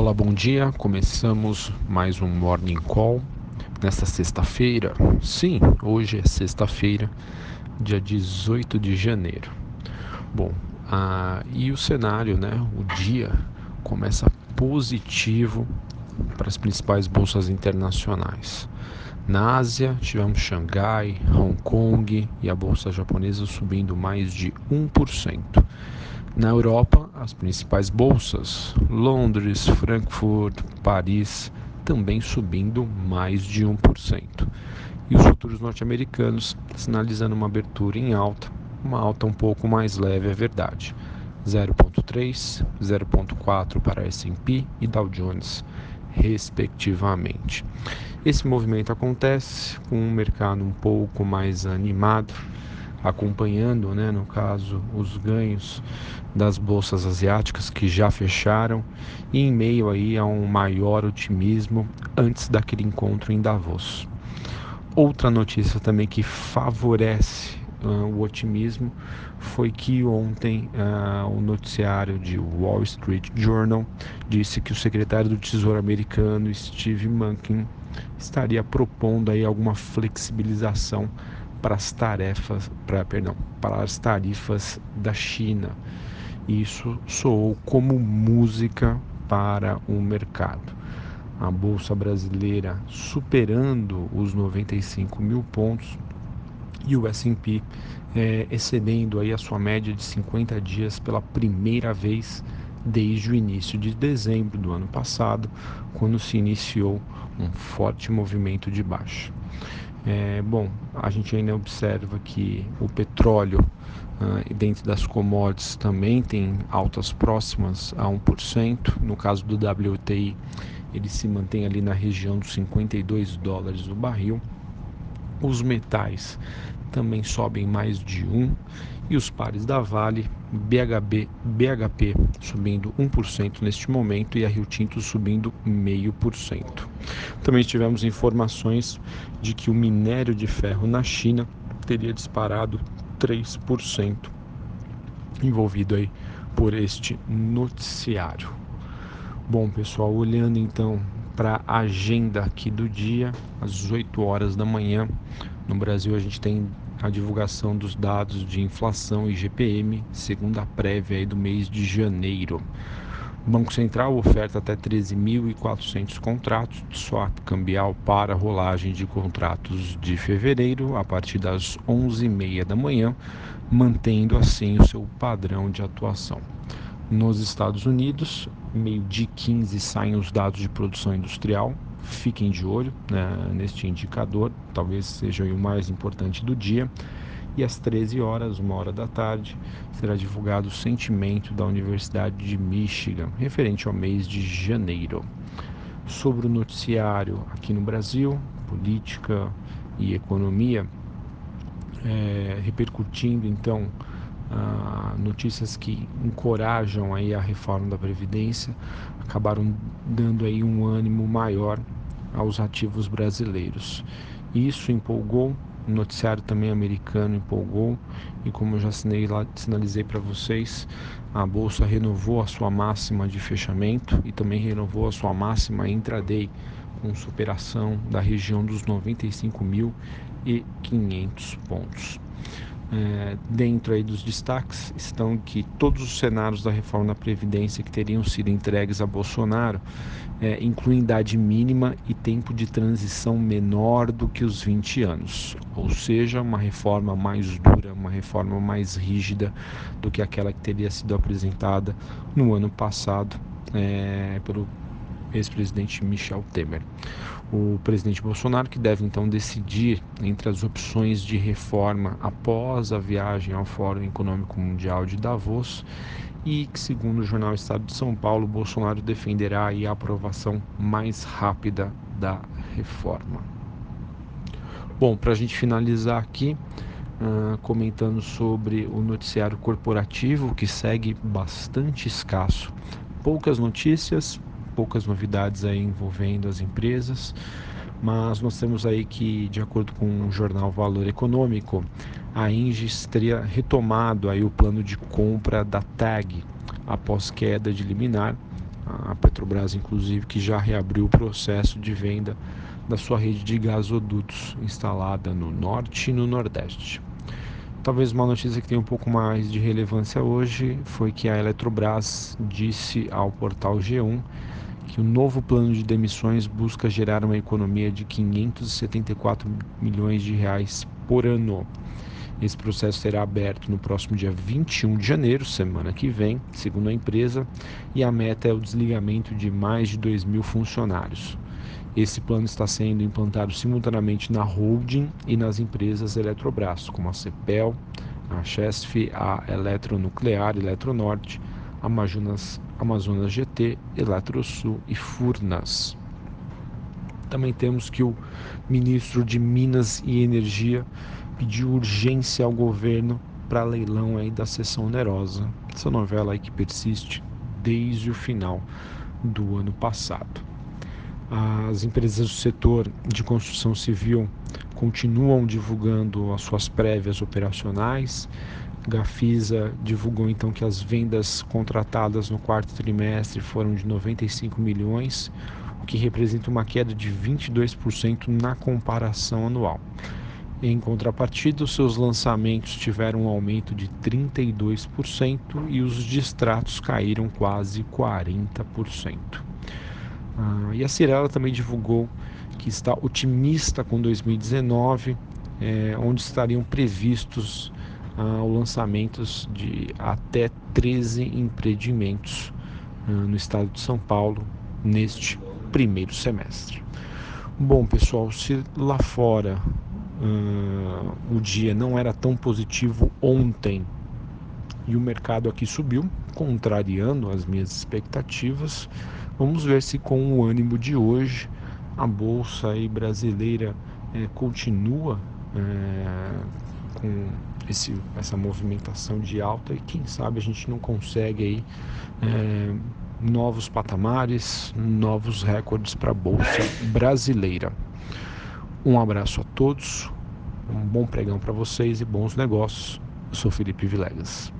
Olá, bom dia. Começamos mais um Morning Call nesta sexta-feira. Sim, hoje é sexta-feira, dia 18 de janeiro. Bom, ah, e o cenário, né? O dia começa positivo para as principais bolsas internacionais. Na Ásia, tivemos Xangai, Hong Kong e a bolsa japonesa subindo mais de 1%. Na Europa, as principais bolsas, Londres, Frankfurt, Paris, também subindo mais de 1%. E os futuros norte-americanos sinalizando uma abertura em alta, uma alta um pouco mais leve, é verdade. 0,3, 0,4 para S&P e Dow Jones, respectivamente. Esse movimento acontece com um mercado um pouco mais animado, acompanhando, né, no caso, os ganhos das bolsas asiáticas que já fecharam e em meio aí a um maior otimismo antes daquele encontro em Davos. Outra notícia também que favorece uh, o otimismo foi que ontem uh, o noticiário de Wall Street Journal disse que o secretário do Tesouro americano Steve Mnuchin estaria propondo aí alguma flexibilização para as tarefas, para, perdão, para as tarifas da China. Isso soou como música para o mercado. A bolsa brasileira superando os 95 mil pontos e o S&P é, excedendo aí a sua média de 50 dias pela primeira vez desde o início de dezembro do ano passado, quando se iniciou um forte movimento de baixa. É, bom, a gente ainda observa que o petróleo uh, dentro das commodities também tem altas próximas a 1%. No caso do WTI, ele se mantém ali na região dos 52 dólares o barril. Os metais também sobem mais de 1 e os pares da Vale, BHB, BHP subindo 1% neste momento e a Rio Tinto subindo 0,5%. Também tivemos informações de que o minério de ferro na China teria disparado 3%, envolvido aí por este noticiário. Bom, pessoal, olhando então para a agenda aqui do dia, às 8 horas da manhã, no Brasil a gente tem a divulgação dos dados de inflação e GPM, segundo a prévia do mês de janeiro. O Banco Central oferta até 13.400 contratos de swap cambial para rolagem de contratos de fevereiro a partir das 11h30 da manhã, mantendo assim o seu padrão de atuação. Nos Estados Unidos, meio de 15 saem os dados de produção industrial, fiquem de olho né, neste indicador, talvez seja o mais importante do dia. E às 13 horas, uma hora da tarde, será divulgado o sentimento da Universidade de Michigan, referente ao mês de janeiro. Sobre o noticiário aqui no Brasil, política e economia, é, repercutindo então ah, notícias que encorajam aí a reforma da previdência acabaram dando aí um ânimo maior aos ativos brasileiros. Isso empolgou, o noticiário também americano empolgou e como eu já sinalizei para vocês, a bolsa renovou a sua máxima de fechamento e também renovou a sua máxima intraday com superação da região dos 95.500 pontos. É, dentro aí dos destaques estão que todos os cenários da reforma da Previdência que teriam sido entregues a Bolsonaro é, incluem idade mínima e tempo de transição menor do que os 20 anos, ou seja, uma reforma mais dura, uma reforma mais rígida do que aquela que teria sido apresentada no ano passado é, pelo ex-presidente Michel Temer. O presidente Bolsonaro que deve então decidir entre as opções de reforma após a viagem ao Fórum Econômico Mundial de Davos e que, segundo o jornal Estado de São Paulo, Bolsonaro defenderá a aprovação mais rápida da reforma. Bom, para a gente finalizar aqui, uh, comentando sobre o noticiário corporativo que segue bastante escasso. Poucas notícias, poucas novidades aí envolvendo as empresas, mas nós temos aí que, de acordo com o jornal Valor Econômico, a Engis teria retomado aí o plano de compra da TAG após queda de liminar. A Petrobras, inclusive, que já reabriu o processo de venda da sua rede de gasodutos instalada no norte e no nordeste. Talvez uma notícia que tem um pouco mais de relevância hoje foi que a Eletrobras disse ao portal G1 que o novo plano de demissões busca gerar uma economia de 574 milhões de reais por ano. Esse processo será aberto no próximo dia 21 de janeiro, semana que vem, segundo a empresa, e a meta é o desligamento de mais de 2 mil funcionários. Esse plano está sendo implantado simultaneamente na holding e nas empresas Eletrobras, como a CEPEL, a Chesf, a Eletronuclear, Eletronorte, Amazonas, Amazonas GT, Eletrosul e Furnas. Também temos que o ministro de Minas e Energia pediu urgência ao governo para leilão aí da sessão onerosa. Essa novela aí que persiste desde o final do ano passado. As empresas do setor de construção civil continuam divulgando as suas prévias operacionais. Gafisa divulgou então que as vendas contratadas no quarto trimestre foram de 95 milhões, o que representa uma queda de 22% na comparação anual. Em contrapartida, os seus lançamentos tiveram um aumento de 32% e os distratos caíram quase 40%. Ah, e a Cirela também divulgou que está otimista com 2019, é, onde estariam previstos ah, o lançamentos de até 13 empreendimentos ah, no estado de São Paulo neste primeiro semestre. Bom, pessoal, se lá fora uh, o dia não era tão positivo ontem e o mercado aqui subiu, contrariando as minhas expectativas, Vamos ver se com o ânimo de hoje a bolsa brasileira é, continua é, com esse, essa movimentação de alta e quem sabe a gente não consegue aí é, novos patamares, novos recordes para a bolsa brasileira. Um abraço a todos, um bom pregão para vocês e bons negócios. Eu sou Felipe Vilegas.